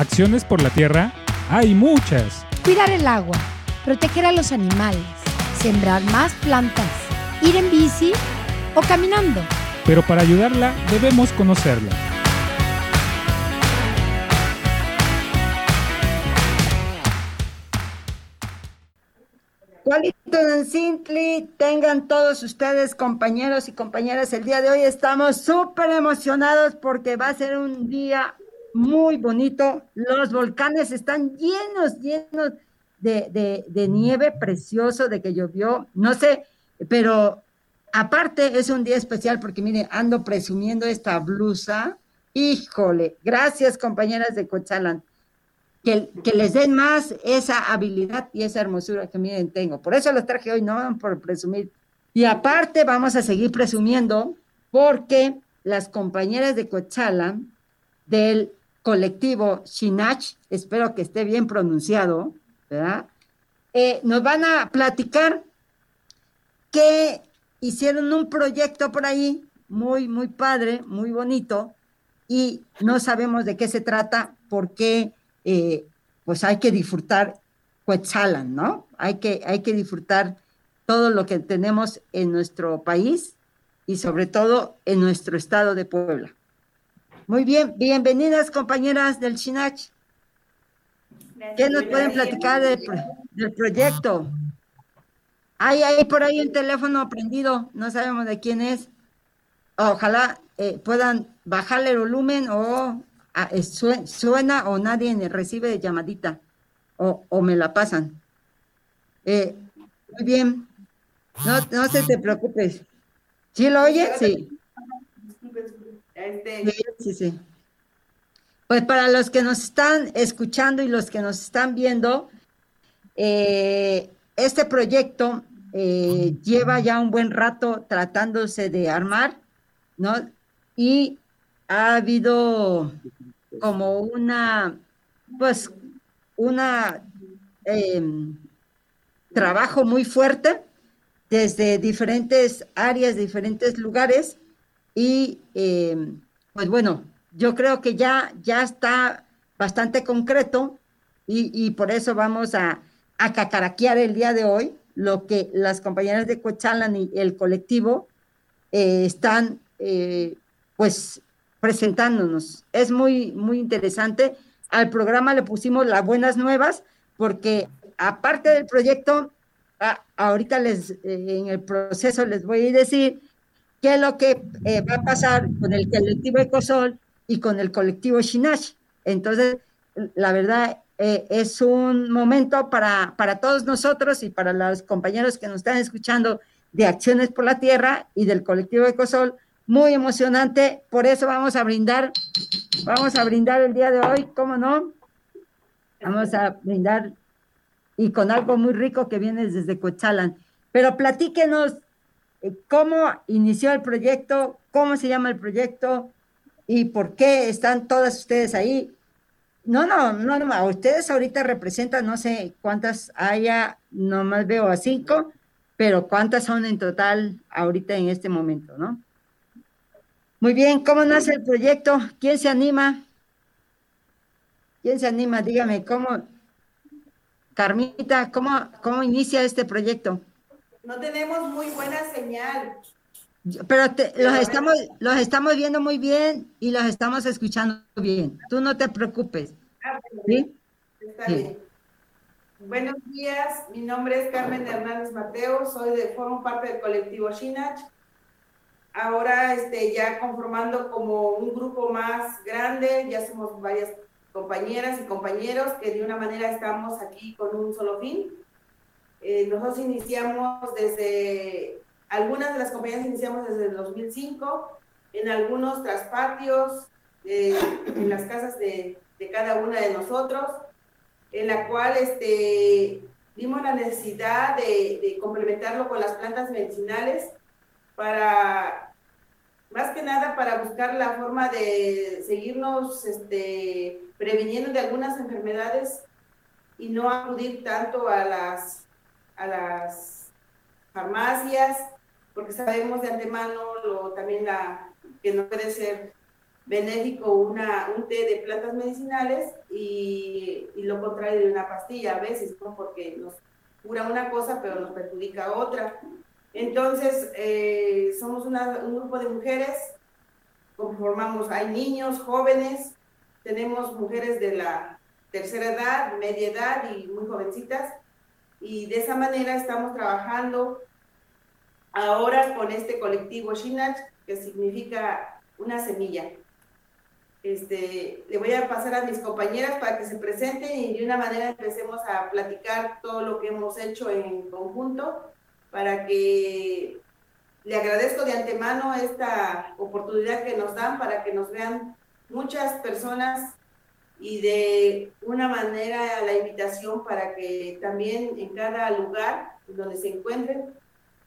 Acciones por la tierra hay muchas. Cuidar el agua, proteger a los animales, sembrar más plantas, ir en bici o caminando. Pero para ayudarla debemos conocerla. Sintli, tengan todos ustedes compañeros y compañeras, el día de hoy estamos súper emocionados porque va a ser un día muy bonito. Los volcanes están llenos, llenos de, de nieve precioso, de que llovió, no sé, pero aparte es un día especial porque miren, ando presumiendo esta blusa. Híjole, gracias compañeras de Cochalan que, les den más esa habilidad y esa hermosura que miren tengo. Por eso los traje hoy, no por presumir. Y aparte vamos a seguir presumiendo porque las compañeras de Cochala del colectivo Shinach, espero que esté bien pronunciado, ¿verdad? Eh, nos van a platicar que hicieron un proyecto por ahí muy, muy padre, muy bonito, y no sabemos de qué se trata, por qué eh, pues hay que disfrutar Quetzalan, ¿no? Hay que, hay que disfrutar todo lo que tenemos en nuestro país y sobre todo en nuestro estado de Puebla. Muy bien, bienvenidas compañeras del Chinach. ¿Qué nos pueden platicar del, proyecto? Hay ahí por ahí un teléfono prendido, no sabemos de quién es. Ojalá eh, puedan bajarle el volumen o Ah, suena o nadie recibe llamadita o, me la pasan. Eh, muy bien. No, no se te preocupes. ¿Sí lo oyes? Sí. Sí, Pues para los que nos están escuchando y los que nos están viendo, eh, este proyecto eh, lleva ya un buen rato tratándose de armar, ¿no? Y ha habido como una, pues, una em, trabajo muy fuerte desde diferentes áreas, diferentes lugares y em, pues bueno, yo creo que ya, ya está bastante concreto y, por eso vamos a, a, cacaraquear el día de hoy lo que las compañeras de Cochalan y el colectivo eh, están eh, pues presentándonos. Es muy, muy interesante. Al programa le pusimos las buenas nuevas porque aparte del proyecto, ahorita les, eh, en el proceso les voy a decir qué es lo que eh, va a pasar con el colectivo Ecosol y con el colectivo Shinash. Entonces, la verdad, eh, es un momento para, para todos nosotros y para los compañeros que nos están escuchando de Acciones por la Tierra y del colectivo Ecosol, muy emocionante, por eso vamos a brindar, vamos a brindar el día de hoy, ¿cómo no? Vamos a brindar y con algo muy rico que viene desde Cochalan. Pero platíquenos cómo inició el proyecto, cómo se llama el proyecto y por qué están todas ustedes ahí. No, no, no, no, ustedes ahorita representan, no sé cuántas haya, nomás veo a cinco, pero cuántas son en total ahorita en este momento, ¿no? Muy bien, ¿cómo nace el proyecto? ¿Quién se anima? ¿Quién se anima? Dígame, ¿cómo, Carmita, cómo, cómo inicia este proyecto? No tenemos muy buena señal. Pero los, estamos, los estamos viendo muy bien y los estamos escuchando bien. Tú no te preocupes. Ah, ¿Sí? Está bien. Buenos días, mi nombre es Carmen Hernández Mateo, soy de, formo parte del colectivo Shinach ahora este, ya conformando como un grupo más grande, ya somos varias compañeras y compañeros que de una manera estamos aquí con un solo fin. Eh, nosotros iniciamos desde, algunas de las compañías iniciamos desde el 2005, en algunos traspatios, eh, en las casas de, de, cada una de nosotros, en la cual este, vimos la necesidad de, de complementarlo con las plantas medicinales para, más que nada, para buscar la forma de seguirnos este, previniendo de algunas enfermedades y no acudir tanto a las, a las farmacias, porque sabemos de antemano lo, también la, que no puede ser benéfico una, un té de plantas medicinales y, lo contrario de una pastilla a veces, porque nos cura una cosa pero nos perjudica otra. Entonces, eh, somos un grupo de mujeres, conformamos, hay niños, jóvenes, tenemos mujeres de la tercera edad, media edad y muy jovencitas, y de esa manera estamos trabajando ahora con este colectivo Shinach, que significa una semilla. Este, le voy a pasar a mis compañeras para que se presenten y de una manera empecemos a platicar todo lo que hemos hecho en conjunto para que le agradezco de antemano esta oportunidad que nos dan para que nos vean muchas personas y de una manera la invitación para que también en cada lugar donde se encuentren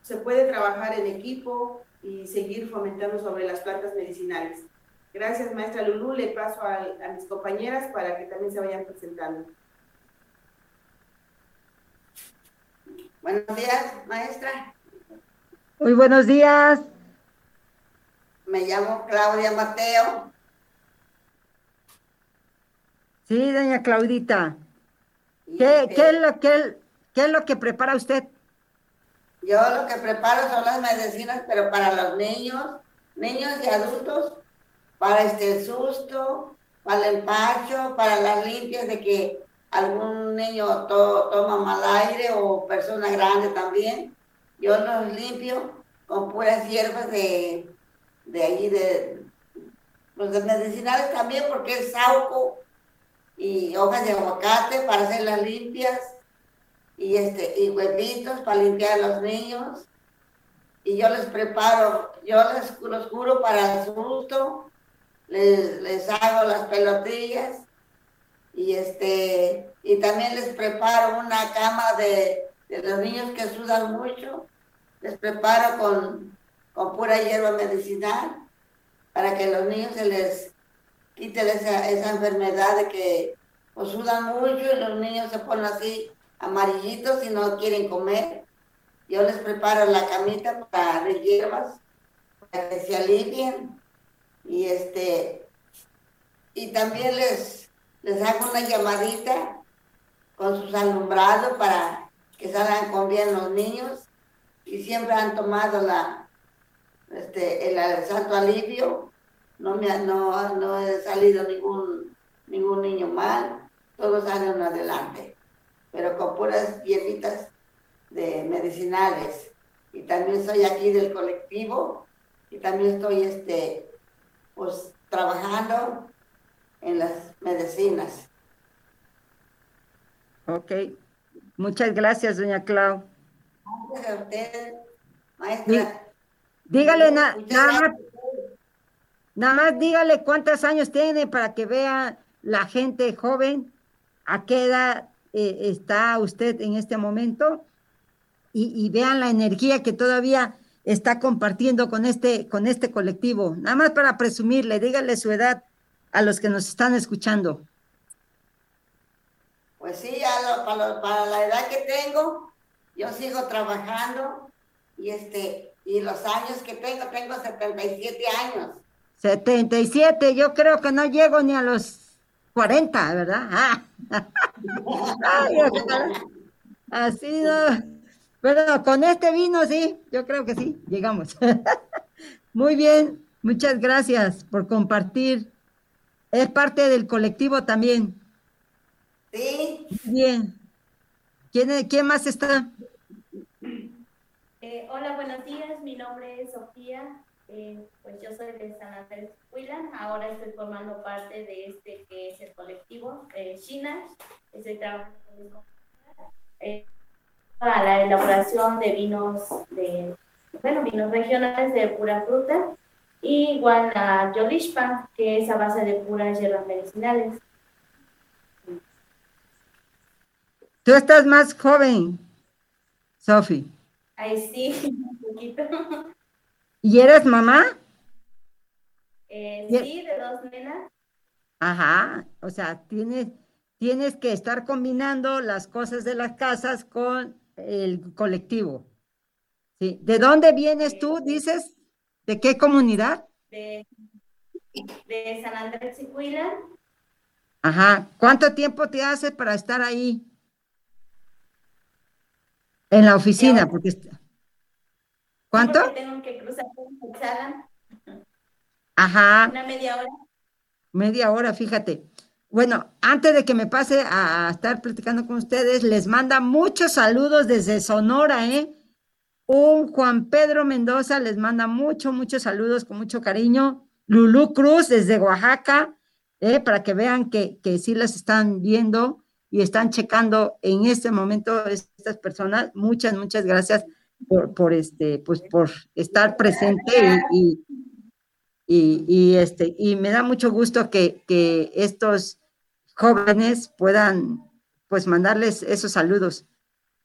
se puede trabajar en equipo y seguir fomentando sobre las plantas medicinales. Gracias, maestra Lulú. Le paso a, mis compañeras para que también se vayan presentando. Buenos días, maestra. Muy buenos días. Me llamo Claudia Mateo. Sí, doña Claudita. ¿Qué, ¿qué, es lo, qué, ¿Qué es lo que prepara usted? Yo lo que preparo son las medicinas, pero para los niños, niños y adultos para este susto, para el empacho, para las limpias de que algún niño toma mal aire o persona grande también. Yo los limpio con puras hierbas de, de allí, de, los pues, de medicinales también, porque es sauco y hojas de aguacate para hacer las limpias y, este, y huevitos para limpiar a los niños. Y yo les preparo, yo les los curo para el susto, les, hago las pelotillas y este y también les preparo una cama de, los niños que sudan mucho, les preparo con, con pura hierba medicinal para que los niños se les quite esa, esa enfermedad de que pues, sudan mucho y los niños se ponen así amarillitos y no quieren comer. Yo les preparo la camita para de hierbas para que se alivien. Y este y también les les hago una llamadita con sus alumbrados para que salgan con bien los niños. Y siempre han tomado la este el, santo alivio no me no, no he salido ningún ningún niño mal todos salen adelante pero con puras hierbitas de medicinales y también soy aquí del colectivo y también estoy este pues trabajando en las medicinas. Ok, muchas gracias, doña Clau. Gracias a usted, maestra. Dígale nada más, nada más dígale cuántos años tiene para que vea la gente joven a qué edad eh, está usted en este momento y, vean la energía que todavía está compartiendo con este, con este colectivo. Nada más para presumirle, dígale su edad a los que nos están escuchando. Pues sí, para, para, la edad que tengo, yo sigo trabajando y este y los años que tengo, tengo 77 años. 77, yo creo que no llego ni a los 40, ¿verdad? Ah. así no. Bueno, con este vino sí, yo creo que sí, llegamos. Muy bien, muchas gracias por compartir. Es parte del colectivo también. Sí. Bien. ¿Quién, quién más está? Eh, hola, buenos días. Mi nombre es Sofía. Eh, pues yo soy de San Andrés Huilan. Ahora estoy formando parte de este que es el colectivo eh, China. Estoy trabajando eh, a la elaboración de vinos de, bueno, vinos regionales de pura fruta, y igual a Yolishpa, que es a base de puras hierbas medicinales. Tú estás más joven, Sofi. Ay, sí, un poquito. ¿Y eres mamá? Eh, sí, de dos nenas. Ajá, o sea, tienes, tienes que estar combinando las cosas de las casas con el colectivo. ¿Sí? ¿De dónde vienes tú, dices? ¿De qué comunidad? De de San Andrés Chihuila. Ajá. ¿Cuánto tiempo te hace para estar ahí? En la oficina, porque... ¿Cuánto? Porque tengo que cruzar Ajá. una media hora. Media hora, fíjate. Bueno, antes de que me pase a, estar platicando con ustedes, les manda muchos saludos desde Sonora, ¿eh? Un Juan Pedro Mendoza les manda muchos, muchos saludos con mucho cariño. Lulú Cruz desde Oaxaca, ¿eh? para que vean que, que sí las están viendo y están checando en este momento estas personas. Muchas, muchas gracias por, por este, pues por estar presente y, y, y, y, este, y me da mucho gusto que, que estos jóvenes puedan pues mandarles esos saludos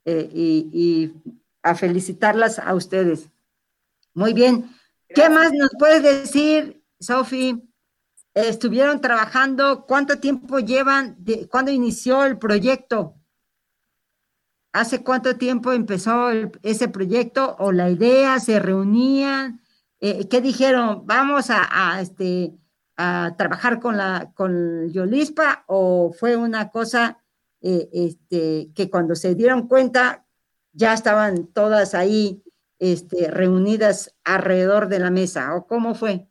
eh, y, y, a felicitarlas a ustedes. Muy bien. ¿Qué más nos puedes decir, Sofi? Estuvieron trabajando, ¿cuánto tiempo llevan? De, ¿Cuándo inició el proyecto? ¿Hace cuánto tiempo empezó ese proyecto o la idea? ¿Se reunían? Eh, ¿Qué dijeron? Vamos a, a este, a trabajar con la con Yolispa o fue una cosa eh, este, que cuando se dieron cuenta ya estaban todas ahí este, reunidas alrededor de la mesa o cómo fue?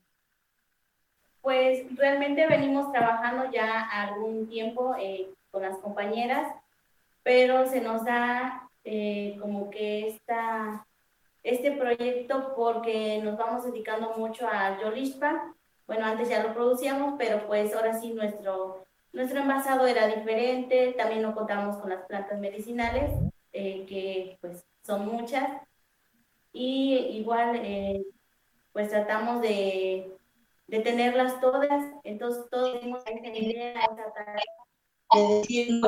Pues realmente venimos trabajando ya algún tiempo eh, con las compañeras, pero se nos da eh, como que esta, este proyecto porque nos vamos dedicando mucho a Yolispa bueno, antes ya lo producíamos, pero pues ahora sí nuestro, nuestro envasado era diferente, también no contamos con las plantas medicinales, eh, que pues son muchas, y igual eh, pues tratamos de, de, tenerlas todas, entonces todos tenemos esa tarea de decir.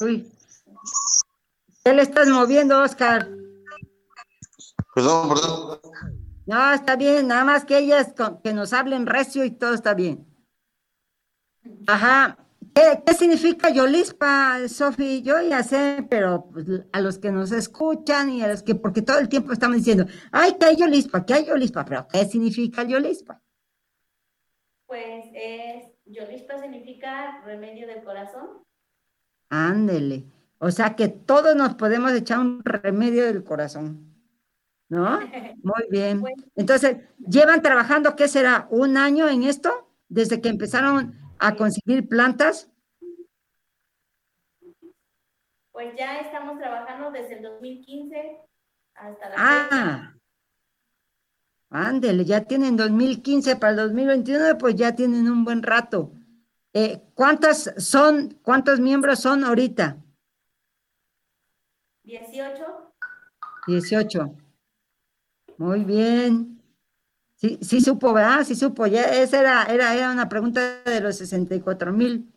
Uy, ¿Qué le estás moviendo, Oscar? Perdón, perdón. No, está bien, nada más que ellas con, que nos hablen recio y todo está bien. Ajá. ¿Qué, qué significa Yolispa, Sofi? Yo ya sé, pero pues, a los que nos escuchan y a los que, porque todo el tiempo estamos diciendo, ay, ¿qué hay Yolispa? ¿Qué hay Yolispa? Pero ¿qué significa Yolispa? Pues es, Yolispa significa remedio del corazón. Ándele. O sea que todos nos podemos echar un remedio del corazón. ¿No? Muy bien. Entonces, ¿llevan trabajando, qué será, un año en esto? Desde que empezaron a conseguir plantas. Pues ya estamos trabajando desde el 2015 hasta la Ah, ándele, ya tienen 2015 para el 2021, pues ya tienen un buen rato. Eh, ¿Cuántas son, cuántos miembros son ahorita? 18. 18. Muy bien. Sí, sí supo, ¿verdad? Sí supo. Ya esa era, era, era una pregunta de los 64 mil,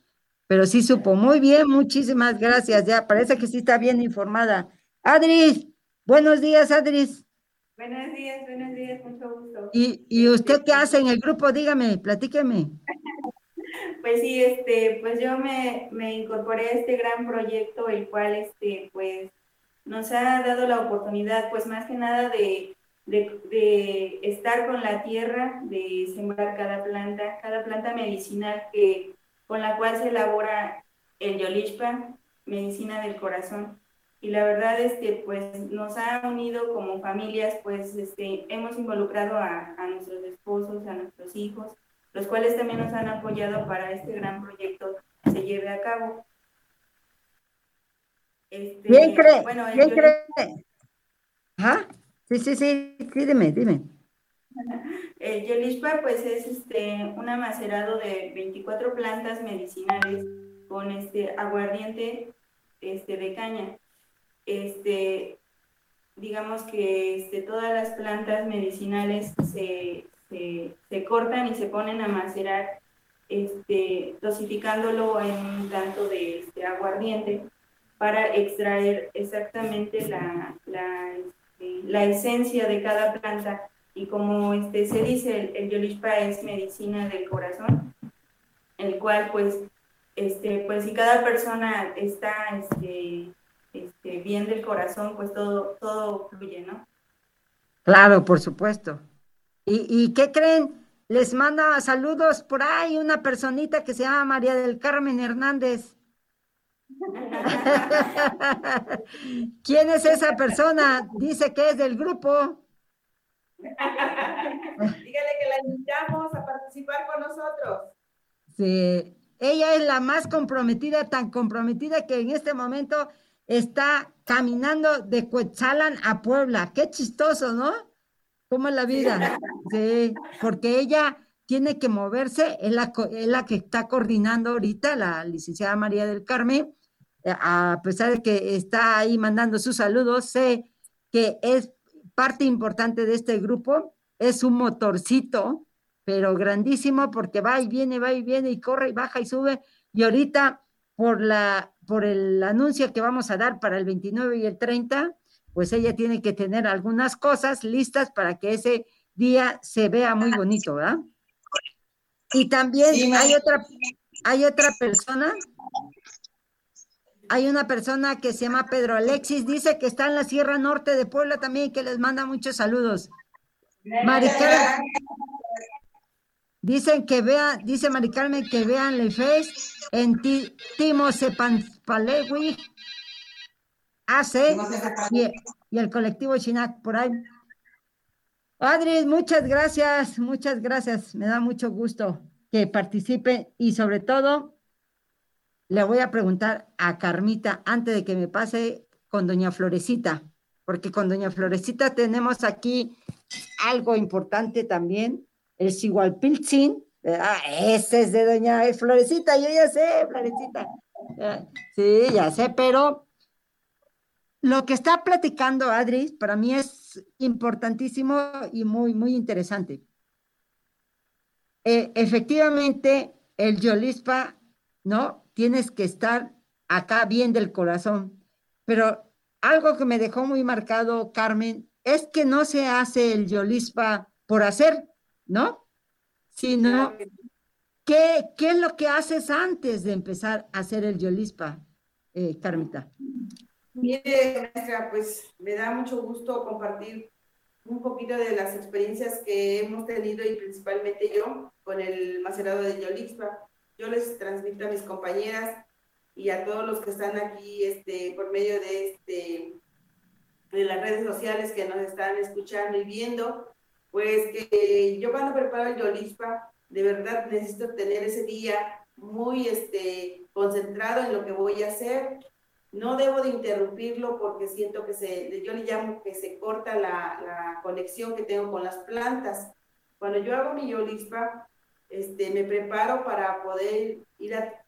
pero sí supo. Muy bien, muchísimas gracias. Ya parece que sí está bien informada. Adris, buenos días, Adris. Buenos días, buenos días, mucho gusto. ¿Y, y usted qué hace en el grupo? Dígame, platíqueme. Pues sí, este, pues yo me, me incorporé a este gran proyecto, el cual, este, pues, nos ha dado la oportunidad, pues más que nada de, de, de, estar con la tierra, de sembrar cada planta, cada planta medicinal que, con la cual se elabora el Yolishpa, medicina del corazón. Y la verdad es que pues nos ha unido como familias, pues este, hemos involucrado a, a nuestros esposos, a nuestros hijos, los cuales también nos han apoyado para este gran proyecto se lleve a cabo. Este, ¿Quién cree? Bueno, ¿Quién yo... cree? Ajá. Sí, sí, sí, sí, dime, dime. El pues, es este, un amacerado de 24 plantas medicinales con este aguardiente este, de caña. Este, digamos que este, todas las plantas medicinales se, se, cortan y se ponen a macerar, este, dosificándolo en un tanto de este, aguardiente para extraer exactamente la, la, la, esencia de cada planta. Y como este, se dice, el, el Yolishpa es medicina del corazón, el cual pues, este, pues si cada persona está este, este, bien del corazón, pues todo, todo fluye, ¿no? Claro, por supuesto. ¿Y, ¿Y qué creen? Les manda saludos por ahí una personita que se llama María del Carmen Hernández. ¿Quién es esa persona? Dice que es del grupo. Dígale que la invitamos a participar con nosotros. Sí, ella es la más comprometida, tan comprometida que en este momento está caminando de Cuetzalan a Puebla. Qué chistoso, ¿no? ¿Cómo es la vida? Sí, porque ella tiene que moverse, es la, es la que está coordinando ahorita, la licenciada María del Carmen, eh, a pesar de que está ahí mandando sus saludos, sé que es parte importante de este grupo, es un motorcito, pero grandísimo porque va y viene, va y viene y corre y baja y sube. Y ahorita por la por el anuncio que vamos a dar para el 29 y el 30, pues ella tiene que tener algunas cosas listas para que ese día se vea muy bonito, ¿verdad? Y también hay otra hay otra persona hay una persona que se llama Pedro Alexis, dice que está en la Sierra Norte de Puebla también, que les manda muchos saludos. Maricarmen, dicen que vean, dice Mari Carmen que vean el Face en Timo Sepanpalewi, hace y, y el colectivo Chinac por ahí. Adri, muchas gracias, muchas gracias. Me da mucho gusto que participen y sobre todo le voy a preguntar a Carmita antes de que me pase con doña Florecita, porque con doña Florecita tenemos aquí algo importante también, el Sigualpiltzin, ese es de doña Florecita, yo ya sé, Florecita. Sí, ya sé, pero lo que está platicando Adri para mí es importantísimo y muy, muy interesante. Eh, efectivamente, el Yolispa, ¿no? tienes que estar acá bien del corazón. Pero algo que me dejó muy marcado, Carmen, es que no se hace el Yolispa por hacer, ¿no? Sino, ¿qué, ¿qué es lo que haces antes de empezar a hacer el Yolispa, eh, Carmita? Mire, maestra, pues me da mucho gusto compartir un poquito de las experiencias que hemos tenido y principalmente yo con el macerado de Yolispa yo les transmito a mis compañeras y a todos los que están aquí este, por medio de, este, de las redes sociales que nos están escuchando y viendo, pues que yo cuando preparo el Yolispa, de verdad necesito tener ese día muy este, concentrado en lo que voy a hacer. No debo de interrumpirlo porque siento que se, yo le llamo que se corta la, conexión que tengo con las plantas. Cuando yo hago mi Yolispa, este, me preparo para poder ir a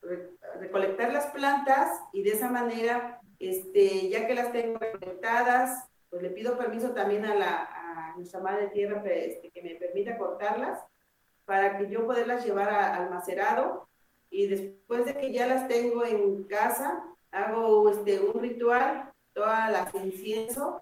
recolectar las plantas y de esa manera, este, ya que las tengo recolectadas, pues le pido permiso también a, la, a nuestra madre tierra este, que me permita cortarlas para que yo poderlas llevar al macerado y después de que ya las tengo en casa, hago este, un ritual, todas las incienso,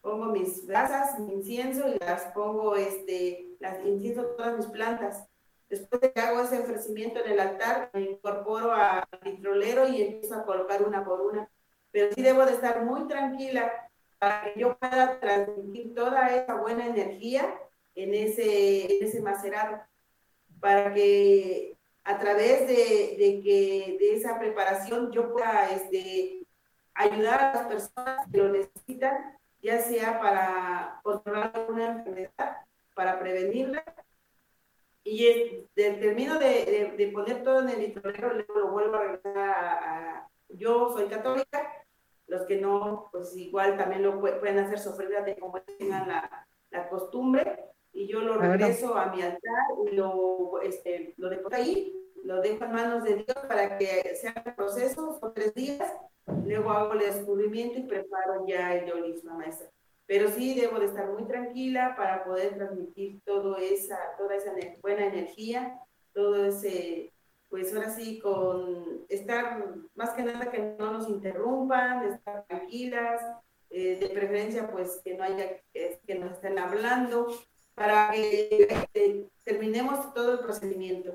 pongo mis brasas, mi incienso y las pongo, este, las incienso todas mis plantas Después de que hago ese ofrecimiento en el altar, me incorporo al vitrolero y empiezo a colocar una por una. Pero sí debo de estar muy tranquila para que yo pueda transmitir toda esa buena energía en ese, en ese macerado, para que a través de, de, que, de esa preparación yo pueda este, ayudar a las personas que lo necesitan, ya sea para controlar una enfermedad, para prevenirla. Y termino de, de, poner todo en el litrolero, luego lo vuelvo a regresar a, Yo soy católica, los que no, pues igual también lo pueden hacer sofrida de como tengan la, la, costumbre, y yo lo regreso a mi altar y lo, este, lo dejo ahí, lo dejo en manos de Dios para que sea el proceso, son tres días, luego hago el descubrimiento y preparo ya el yolismo, maestra. Pero sí debo de estar muy tranquila para poder transmitir todo esa, toda esa buena energía, todo ese, pues ahora sí, con estar más que nada que no nos interrumpan, estar tranquilas, eh, de preferencia pues que no haya, que nos estén hablando, para que este, terminemos todo el procedimiento.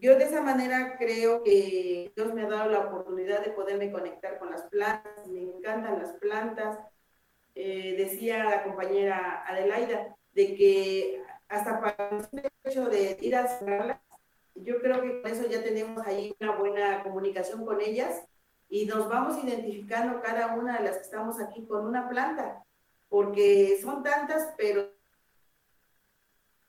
yo de esa manera creo que Dios me ha dado la oportunidad de poderme conectar con las plantas, me encantan las plantas. Eh, decía la compañera Adelaida de que hasta para el hecho de ir a cerrarlas, yo creo que con eso ya tenemos ahí una buena comunicación con ellas y nos vamos identificando cada una de las que estamos aquí con una planta, porque son tantas, pero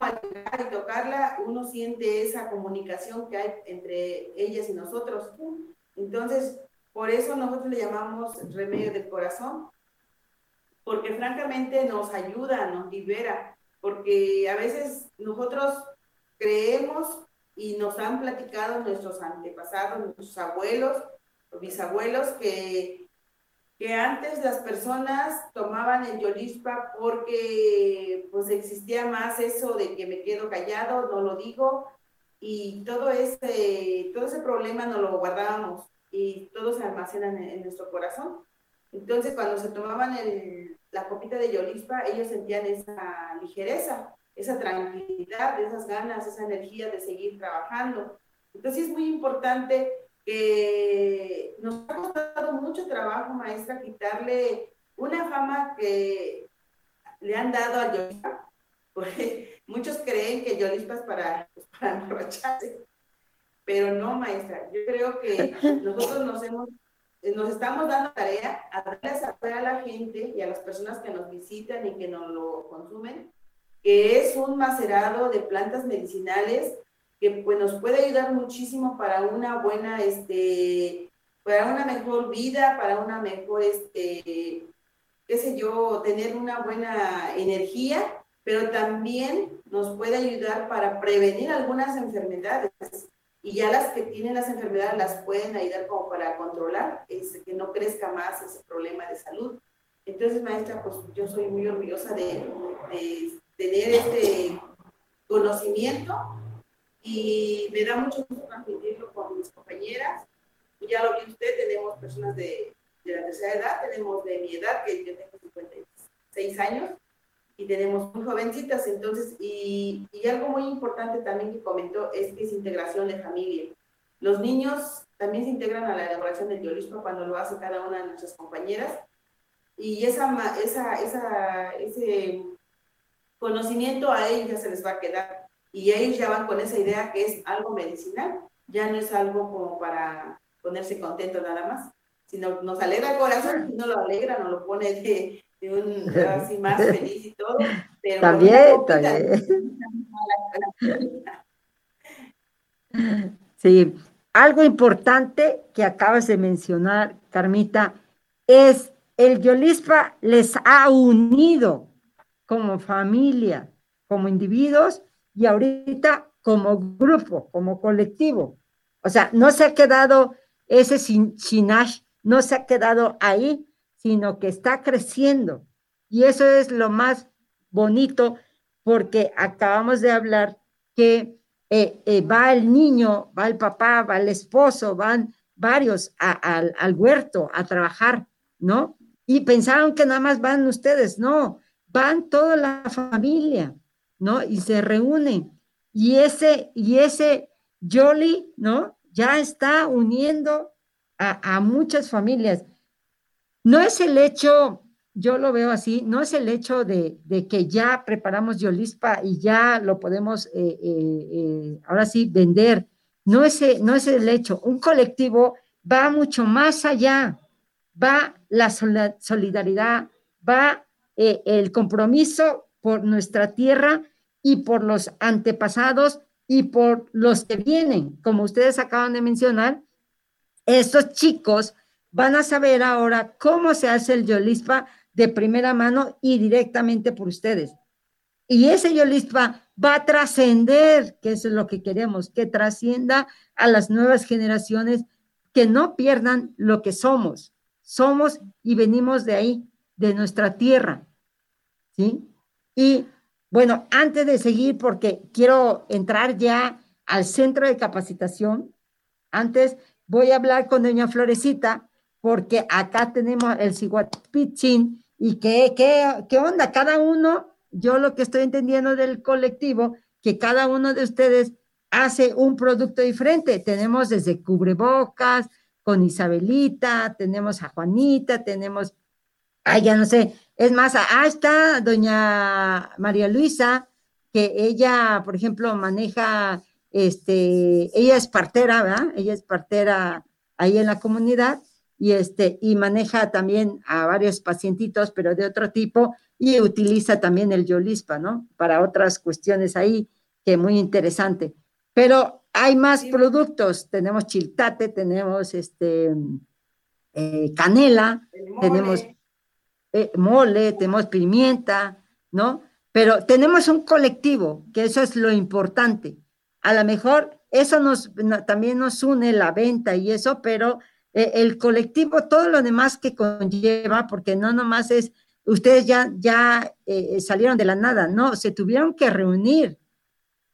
llegar y tocarla, uno siente esa comunicación que hay entre ellas y nosotros. Entonces, por eso nosotros le llamamos remedio del corazón, porque francamente nos ayuda, nos libera, porque a veces nosotros creemos y nos han platicado nuestros antepasados, nuestros abuelos, bisabuelos, que, que antes las personas tomaban el yolispa porque pues existía más eso de que me quedo callado, no lo digo, y todo ese, todo ese problema no lo guardábamos y todo se almacena en, nuestro corazón. Entonces, cuando se tomaban el, la copita de yolispa, ellos sentían esa ligereza, esa tranquilidad, esas ganas, esa energía de seguir trabajando. Entonces, es muy importante que nos ha costado mucho trabajo, maestra, quitarle una fama que le han dado a Yolispa, porque muchos creen que Yolispa es para, pues, para pero no, maestra, yo creo que nosotros nos hemos nos estamos dando tarea a darle saber a la gente y a las personas que nos visitan y que nos lo consumen, que es un macerado de plantas medicinales que pues, nos puede ayudar muchísimo para una buena, este, para una mejor vida, para una mejor, este, qué sé yo, tener una buena energía, pero también nos puede ayudar para prevenir algunas enfermedades. Y ya las que tienen las enfermedades las pueden ayudar como para controlar, es, que no crezca más ese problema de salud. Entonces, maestra, pues yo soy muy orgullosa de, de tener este conocimiento y me da mucho gusto transmitirlo con mis compañeras. Ya lo vi usted, tenemos personas de, de la tercera edad, tenemos de mi edad, que yo tengo 56 años, y tenemos muy jovencitas, entonces, y, y, algo muy importante también que comentó es que es integración de familia. Los niños también se integran a la elaboración del yolismo cuando lo hace cada una de nuestras compañeras, y esa, esa, esa, ese conocimiento a ellos se les va a quedar y ellos ya van con esa idea que es algo medicinal, ya no es algo como para ponerse contento nada más, sino nos alegra el corazón, no lo alegra, no lo pone de, un así más feliz y todo, pero también, también. Sí, algo importante que acabas de mencionar, Carmita, es el Yolispa les ha unido como familia, como individuos y ahorita como grupo, como colectivo. O sea, no se ha quedado ese Shinash, no se ha quedado ahí, sino que está creciendo. Y eso es lo más bonito porque acabamos de hablar que eh, eh, va el niño, va el papá, va el esposo, van varios al huerto a trabajar, ¿no? Y pensaron que nada más van ustedes, no, van toda la familia. ¿No? Y se reúnen. Y ese, y ese Jolly, ¿no? Ya está uniendo a, muchas familias. No es el hecho, yo lo veo así, no es el hecho de, que ya preparamos Yolispa y ya lo podemos, eh, eh, eh, ahora sí, vender. No no es el hecho. Un colectivo va mucho más allá. Va la solidaridad, va el compromiso por nuestra tierra y por los antepasados y por los que vienen. Como ustedes acaban de mencionar, estos chicos van a saber ahora cómo se hace el Yolispa de primera mano y directamente por ustedes. Y ese Yolispa va a trascender, que es lo que queremos, que trascienda a las nuevas generaciones, que no pierdan lo que somos. Somos y venimos de ahí, de nuestra tierra. ¿Sí? Y bueno, antes de seguir, porque quiero entrar ya al centro de capacitación, antes voy a hablar con doña Florecita, porque acá tenemos el Siguatpichín y qué, qué, qué onda, cada uno, yo lo que estoy entendiendo del colectivo, que cada uno de ustedes hace un producto diferente. Tenemos desde cubrebocas, con Isabelita, tenemos a Juanita, tenemos, ay, ya no sé, es más, ah, está doña María Luisa, que ella, por ejemplo, maneja, este, ella es partera, ¿verdad? Ella es partera ahí en la comunidad y este, y maneja también a varios pacientitos, pero de otro tipo, y utiliza también el Yolispa, ¿no? Para otras cuestiones ahí, que muy interesante. Pero hay más productos, tenemos chiltate, tenemos este eh, canela, tenemos eh, mole, tenemos pimienta, ¿no? Pero tenemos un colectivo, que eso es lo importante. A lo mejor eso nos también nos une la venta y eso, pero eh, el colectivo, todo lo demás que conlleva, porque no nomás es, ustedes ya, ya salieron de la nada, no, se tuvieron que reunir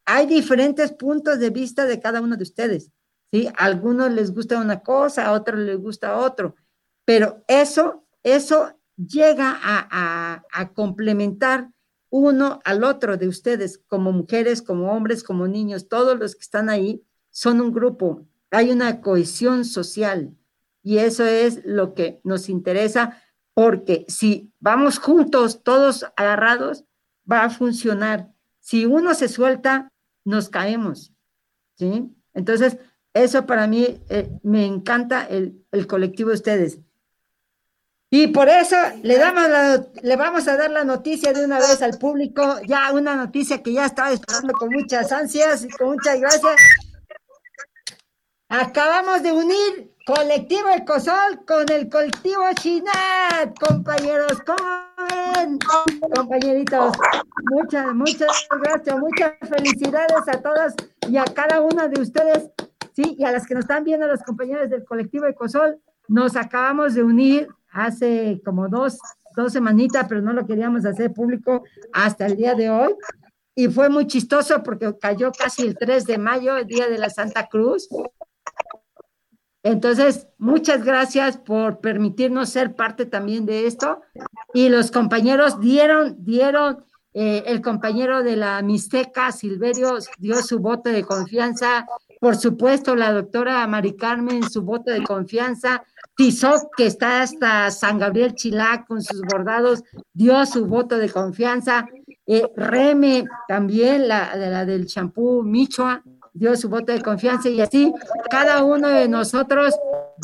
hay diferentes puntos de vista de cada uno de ustedes, ¿sí? A algunos les gusta una cosa, a otros les gusta otro, pero eso, eso llega a, complementar uno al otro de ustedes, como mujeres, como hombres, como niños, todos los que están ahí son un grupo, hay una cohesión social y eso es lo que nos interesa porque si vamos juntos, todos agarrados, va a funcionar. Si uno se suelta, nos caemos, ¿sí? Entonces, eso para mí eh, me encanta el, colectivo de ustedes. Y por eso le, damos le vamos a dar la noticia de una vez al público, ya una noticia que ya estaba esperando con muchas ansias y con muchas gracias. Acabamos de unir colectivo Ecosol con el colectivo Chinat, compañeros, ¿cómo ven? Compañeritos, muchas, muchas gracias, muchas felicidades a todas y a cada una de ustedes, sí, y a las que nos están viendo, los compañeros del colectivo Ecosol, nos acabamos de unir hace como dos, dos semanitas, pero no lo queríamos hacer público hasta el día de hoy. Y fue muy chistoso porque cayó casi el 3 de mayo, el día de la Santa Cruz, entonces, muchas gracias por permitirnos ser parte también de esto. Y los compañeros dieron, dieron, eh, el compañero de la Mixteca, Silverio, dio su voto de confianza. Por supuesto, la doctora Mari Carmen, su voto de confianza. Tizoc, que está hasta San Gabriel Chilac con sus bordados, dio su voto de confianza. Eh, Reme, también, la, la del champú Michoa, dio su voto de confianza y así cada uno de nosotros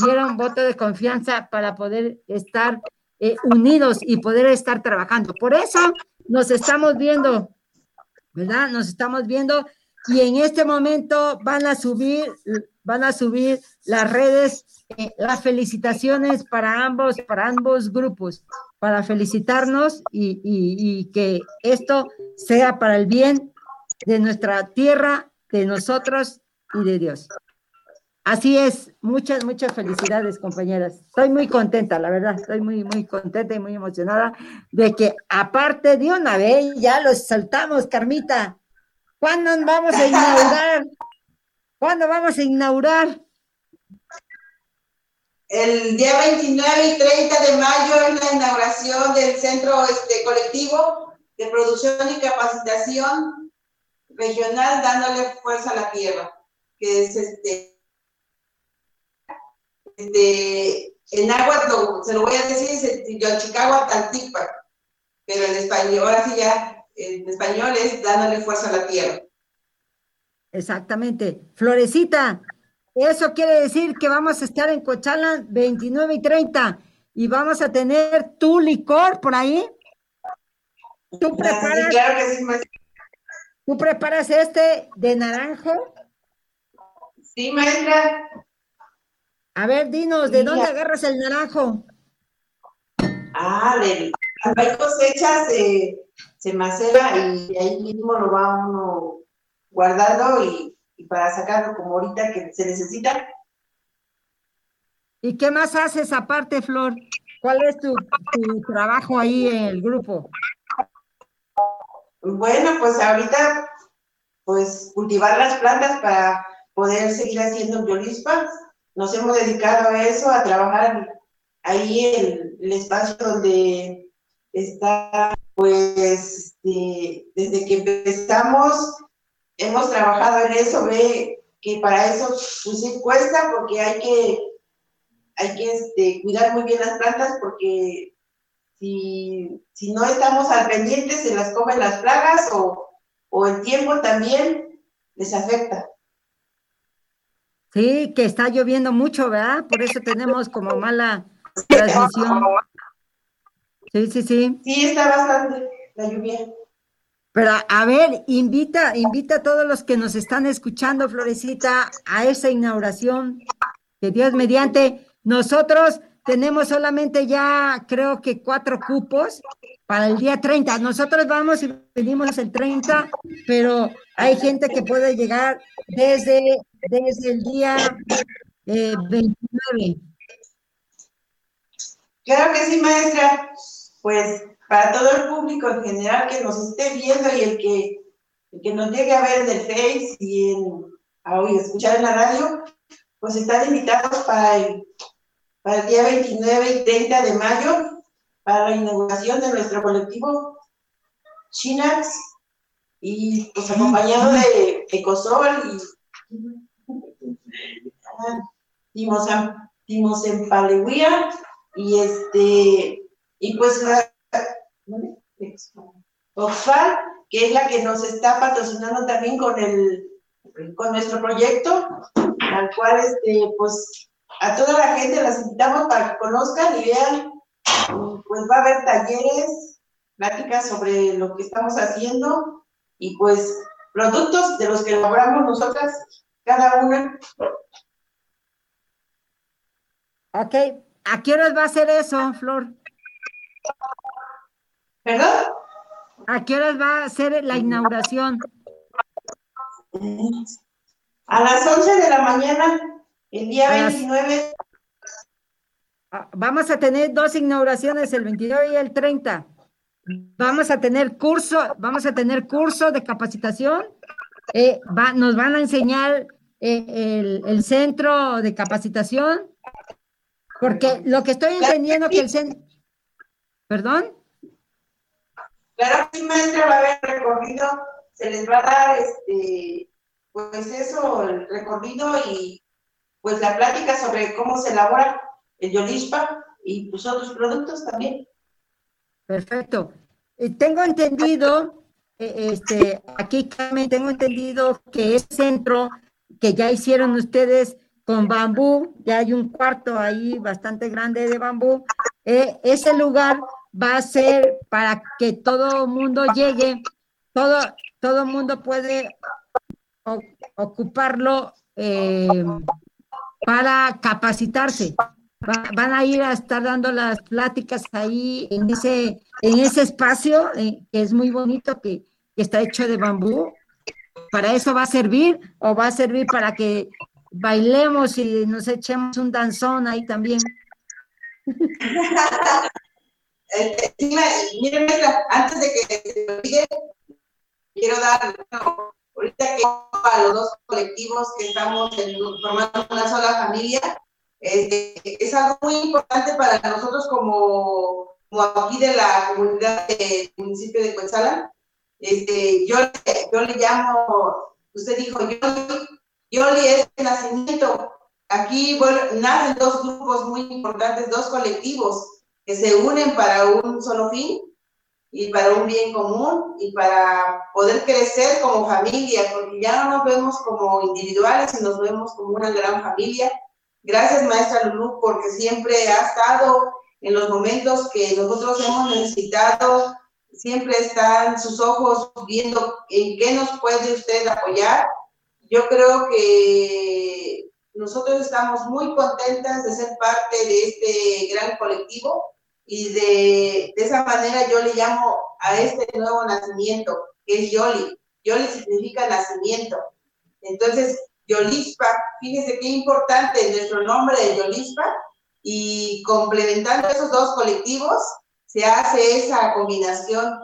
dieron voto de confianza para poder estar eh, unidos y poder estar trabajando. Por eso nos estamos viendo, ¿verdad? Nos estamos viendo y en este momento van a subir, van a subir las redes, eh, las felicitaciones para ambos, para ambos grupos, para felicitarnos y, que esto sea para el bien de nuestra tierra de nosotros y de Dios. Así es, muchas, muchas felicidades, compañeras. Estoy muy contenta, la verdad, estoy muy, muy contenta y muy emocionada de que aparte de una vez ya los saltamos, Carmita. ¿Cuándo vamos a inaugurar? ¿Cuándo vamos a inaugurar? El día 29 y 30 de mayo es la inauguración del centro este, colectivo de producción y capacitación regional dándole fuerza a la tierra, que es este, este en agua se lo voy a decir, es Chicago Taltipa, pero en español, ahora sí ya, en español es dándole fuerza a la tierra. Exactamente. Florecita, eso quiere decir que vamos a estar en Cochalan 29 y 30 y vamos a tener tu licor por ahí. ¿Tú preparas? claro que sí, ¿Tú preparas este de naranjo? Sí, maestra. A ver, dinos, ¿de dónde agarras el naranjo? Ah, de, hay cosechas, se macera y ahí mismo lo va uno guardando y, para sacarlo como ahorita que se necesita. ¿Y qué más haces aparte, Flor? ¿Cuál es tu trabajo ahí en el grupo? Bueno, pues ahorita, pues cultivar las plantas para poder seguir haciendo biolispa. Nos hemos dedicado a eso, a trabajar ahí en el espacio donde está, pues, este, desde que empezamos hemos trabajado en eso, ve que para eso pues sí cuesta porque hay que, hay que este, cuidar muy bien las plantas porque si, si no estamos al pendiente se las comen las plagas o, o el tiempo también les afecta. Sí, que está lloviendo mucho, ¿verdad? Por eso tenemos como mala transmisión. Sí, sí, sí. Sí, está bastante la lluvia. Pero a ver, invita, invita a todos los que nos están escuchando, Florecita, a esa inauguración. Que Dios mediante, nosotros tenemos solamente ya, creo que cuatro cupos para el día 30. Nosotros vamos y venimos el 30, pero hay gente que puede llegar desde, desde el día eh, 29. Claro que sí, maestra. Pues para todo el público en general que nos esté viendo y el que, el que nos llegue a ver en el Face y a oír, escuchar en la radio, pues están invitados para el, día 29 y 30 de mayo, para la inauguración de nuestro colectivo Chinax, y pues acompañado de Ecosol y Timos, en y este, y pues Oxfam, que es la que nos está patrocinando también con el con nuestro proyecto, al cual este, pues a toda la gente las invitamos para que conozcan y vean, pues va a haber talleres, pláticas sobre lo que estamos haciendo y pues productos de los que elaboramos nosotras, cada una. Ok, ¿a qué horas va a ser eso, Flor? ¿Perdón? ¿A qué horas va a ser la inauguración? A las 11 de la mañana, el día 29. Ah, vamos a tener dos inauguraciones, el 29 y el 30. Vamos a tener curso, vamos a tener curso de capacitación. Eh, nos van a enseñar eh, el, el, centro de capacitación, porque lo que estoy entendiendo que el centro... ¿Perdón? Claro que maestra va a haber recorrido, se les va a dar este, pues eso, el recorrido y pues la plática sobre cómo se elabora el Yolispa y pues otros productos también. Perfecto. Eh, tengo entendido, eh, este, aquí Carmen, tengo entendido que es centro que ya hicieron ustedes con bambú, ya hay un cuarto ahí bastante grande de bambú. Eh, ese lugar va a ser para que todo mundo llegue, todo, todo mundo puede ocuparlo eh, para capacitarse. van a ir a estar dando las pláticas ahí en ese, en ese espacio eh, que es muy bonito, que, que está hecho de bambú. ¿Para eso va a servir o va a servir para que bailemos y nos echemos un danzón ahí también? Miren, antes de que se olvide, quiero dar, que a los dos colectivos que estamos formando una sola familia, este, es algo muy importante para nosotros como, aquí de la comunidad del municipio de Cuetzalan. Este, yo, yo le llamo, usted dijo, Yoli, Yoli es el nacimiento. Aquí nacen dos grupos muy importantes, dos colectivos que se unen para un solo fin y para un bien común y para poder crecer como familia, porque ya no nos vemos como individuales nos vemos como una gran familia. Gracias, maestra Lulú, porque siempre ha estado en los momentos que nosotros hemos necesitado, siempre están sus ojos viendo en qué nos puede usted apoyar. Yo creo que nosotros estamos muy contentas de ser parte de este gran colectivo y de, esa manera yo le llamo a este nuevo nacimiento, que es Yoli. Yoli significa nacimiento. Entonces, Yolispa, fíjese qué importante nuestro nombre de Yolispa, y complementando esos dos colectivos, se hace esa combinación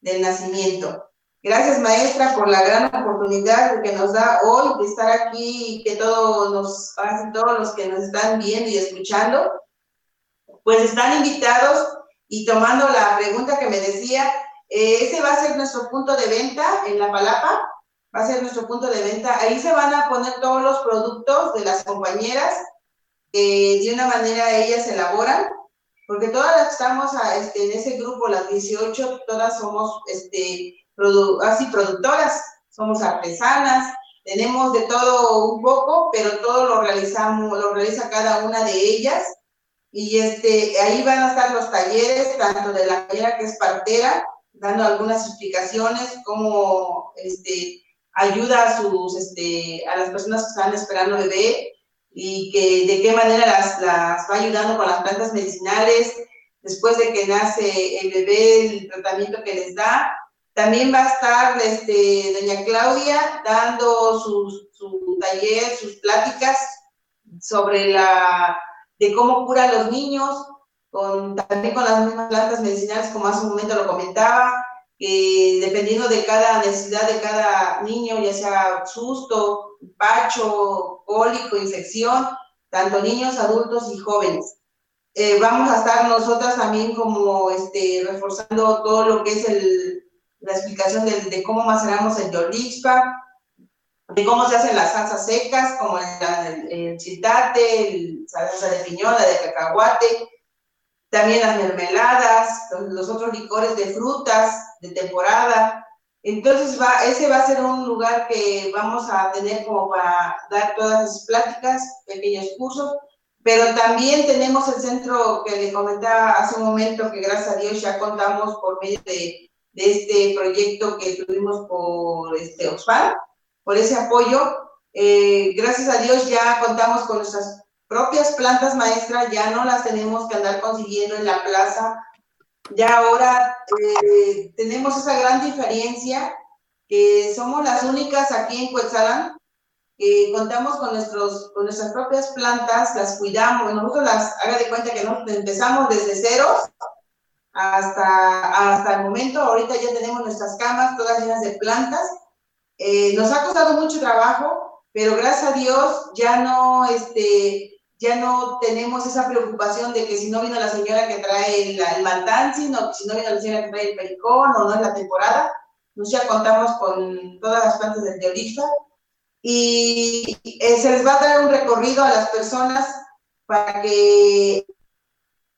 del nacimiento. Gracias, maestra, por la gran oportunidad que nos da hoy de estar aquí y que todos nos, todos los que nos están viendo y escuchando, pues están invitados y tomando la pregunta que me decía, eh, ese va a ser nuestro punto de venta en La Palapa. va a ser nuestro punto de venta. Ahí se van a poner todos los productos de las compañeras, que de una manera ellas elaboran, porque todas estamos a, este, en ese grupo, las 18, todas somos este, así productoras, somos artesanas, tenemos de todo un poco, pero todo lo realizamos, lo realiza cada una de ellas. Y este, ahí van a estar los talleres, tanto de la que es partera, dando algunas explicaciones, cómo este, ayuda a, sus, este, a las personas que están esperando bebé y que de qué manera las, las va ayudando con las plantas medicinales, después de que nace el bebé, el tratamiento que les da. También va a estar este, doña Claudia dando su, su taller, sus pláticas sobre la, de cómo cura a los niños, con, también con las mismas plantas medicinales, como hace un momento lo comentaba, que dependiendo de cada necesidad de cada niño, ya sea susto, pacho, cólico, infección, tanto niños, adultos y jóvenes. Eh, vamos a estar nosotras también como este, reforzando todo lo que es el, la explicación de, de cómo maceramos el yolixpa, de cómo se hacen las salsas secas, como el, el, chitate, el salsa de piñola, de cacahuate, también las mermeladas, los, otros licores de frutas de temporada. Entonces, va, ese va a ser un lugar que vamos a tener como para dar todas esas pláticas, pequeños cursos, pero también tenemos el centro que le comentaba hace un momento, que gracias a Dios ya contamos por medio de, de este proyecto que tuvimos por este, Oxfam, por ese apoyo. Eh, gracias a Dios ya contamos con nuestras propias plantas maestras, ya no las tenemos que andar consiguiendo en la plaza. Ya ahora eh, tenemos esa gran diferencia que somos las únicas aquí en Cuetzalan que contamos con, nuestros, con nuestras propias plantas, las cuidamos, nosotros las, haga de cuenta que nosotros empezamos desde cero hasta, hasta el momento, ahorita ya tenemos nuestras camas todas llenas de plantas, eh, nos ha costado mucho trabajo, pero gracias a Dios ya no, este, ya no tenemos esa preocupación de que si no vino la señora que trae el, el mantanzi, no, si no vino la señora que trae el pericón o no es la temporada, nos ya contamos con todas las plantas del teorifa y eh, se les va a dar un recorrido a las personas para que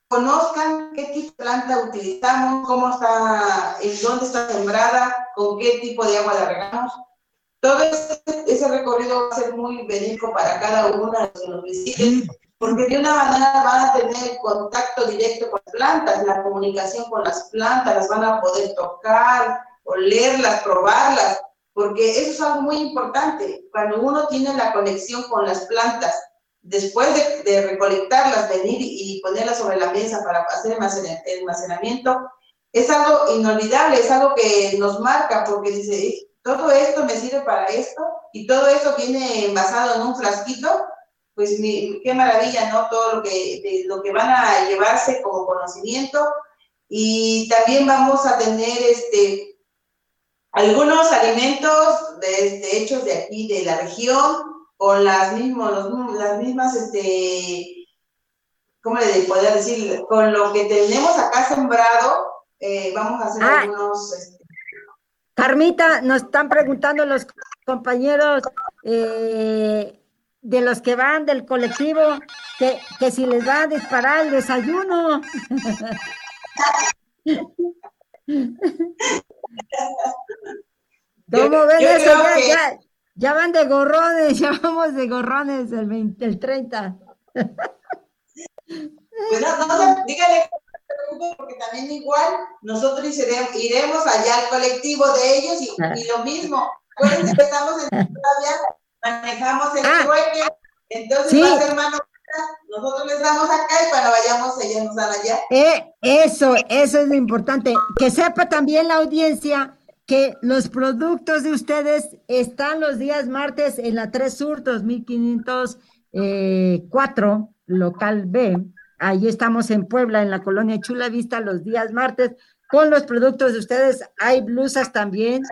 conozcan qué tipo de planta utilizamos, cómo está, en dónde está sembrada, con qué tipo de agua la regamos. Todo ese, ese recorrido va a ser muy benéfico para cada uno de los visiten, porque de una manera van a tener contacto directo con las plantas, la comunicación con las plantas, las van a poder tocar, olerlas, probarlas, porque eso es algo muy importante. Cuando uno tiene la conexión con las plantas, después de, recolectarlas, venir y ponerlas sobre la mesa para hacer el almacenamiento, es algo inolvidable, es algo que nos marca, porque dice, todo esto me sirve para esto y todo eso viene envasado en un frasquito, pues qué maravilla, ¿no? Todo lo que, lo que van a llevarse como conocimiento. Y también vamos a tener este, algunos alimentos de, hechos de aquí, de la región, con las, mismos, las mismas, este, ¿cómo le podría decir? Con lo que tenemos acá sembrado, eh, vamos a hacer ah. algunos... Este... Carmita, nos están preguntando los compañeros eh, de los que van del colectivo que, que si les va a disparar el desayuno. ¿Cómo ven eso? Ya, van de gorrones, ya vamos de gorrones el, el 30. Pues no, no, dígale porque también igual nosotros iremos, allá al colectivo de ellos y, lo mismo. Acuérdense que estamos en todavía, manejamos el ah. entonces va a ser mano nosotros les damos acá y cuando vayamos ellos nos dan allá. Eh, eso, eso es lo importante. Que sepa también la audiencia que los productos de ustedes están los días martes en la 3 Sur 2504, eh, local B. Ahí estamos en Puebla, en la colonia Chula Vista, los días martes, con los productos de ustedes. Hay blusas también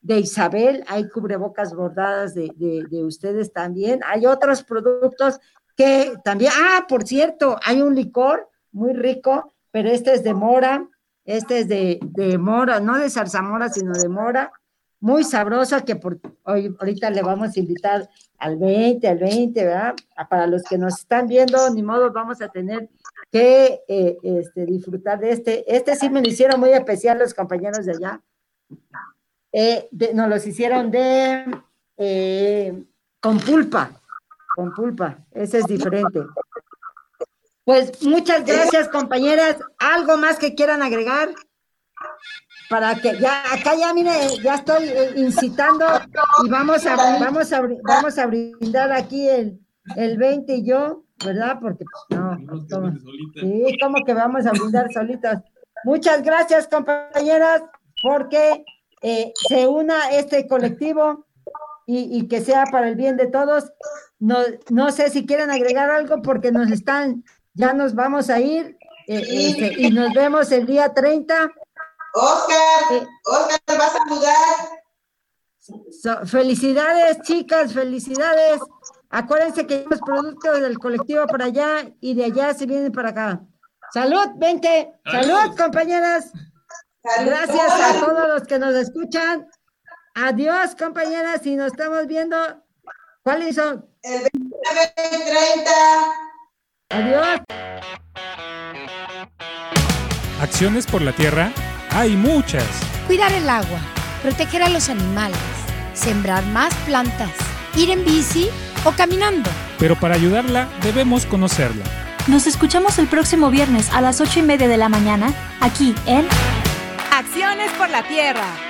de Isabel, hay cubrebocas bordadas de, de ustedes también. Hay otros productos que también, ah, por cierto, hay un licor muy rico, pero este es de mora, este es de, mora, no de zarzamora, sino de mora. muy sabroso que por, hoy, ahorita le vamos a invitar al 20, al 20, ¿verdad? Para los que nos están viendo, ni modo, vamos a tener que eh, este, disfrutar de este. Este sí me lo hicieron muy especial los compañeros de allá. Eh, nos los hicieron de eh, con pulpa, con pulpa, ese es diferente. Pues muchas gracias compañeras. ¿Algo más que quieran agregar? Para que ya, acá ya mire, ya estoy eh, incitando y vamos a, vamos a, vamos a brindar aquí el, el 20 y yo, ¿verdad? Porque pues, no, sí, como que vamos a brindar solitas. Muchas gracias compañeras, porque eh, se una este colectivo y, que sea para el bien de todos. No, no sé si quieren agregar algo porque nos están, ya nos vamos a ir eh, este, y nos vemos el día 30. Oscar, eh, Oscar, vas a jugar. felicidades, chicas, felicidades. Acuérdense que los productos del colectivo para allá y de allá se vienen para acá. Salud, 20. Salud, compañeras. Gracias a todos los que nos escuchan. Adiós, compañeras, y nos estamos viendo. ¿Cuáles son? El 29 30. Adiós. Acciones por la tierra hay muchas. Cuidar el agua, proteger a los animales, sembrar más plantas, ir en bici o caminando. Pero para ayudarla debemos conocerla. Nos escuchamos el próximo viernes a las ocho y media de la mañana, aquí en Acciones por la Tierra.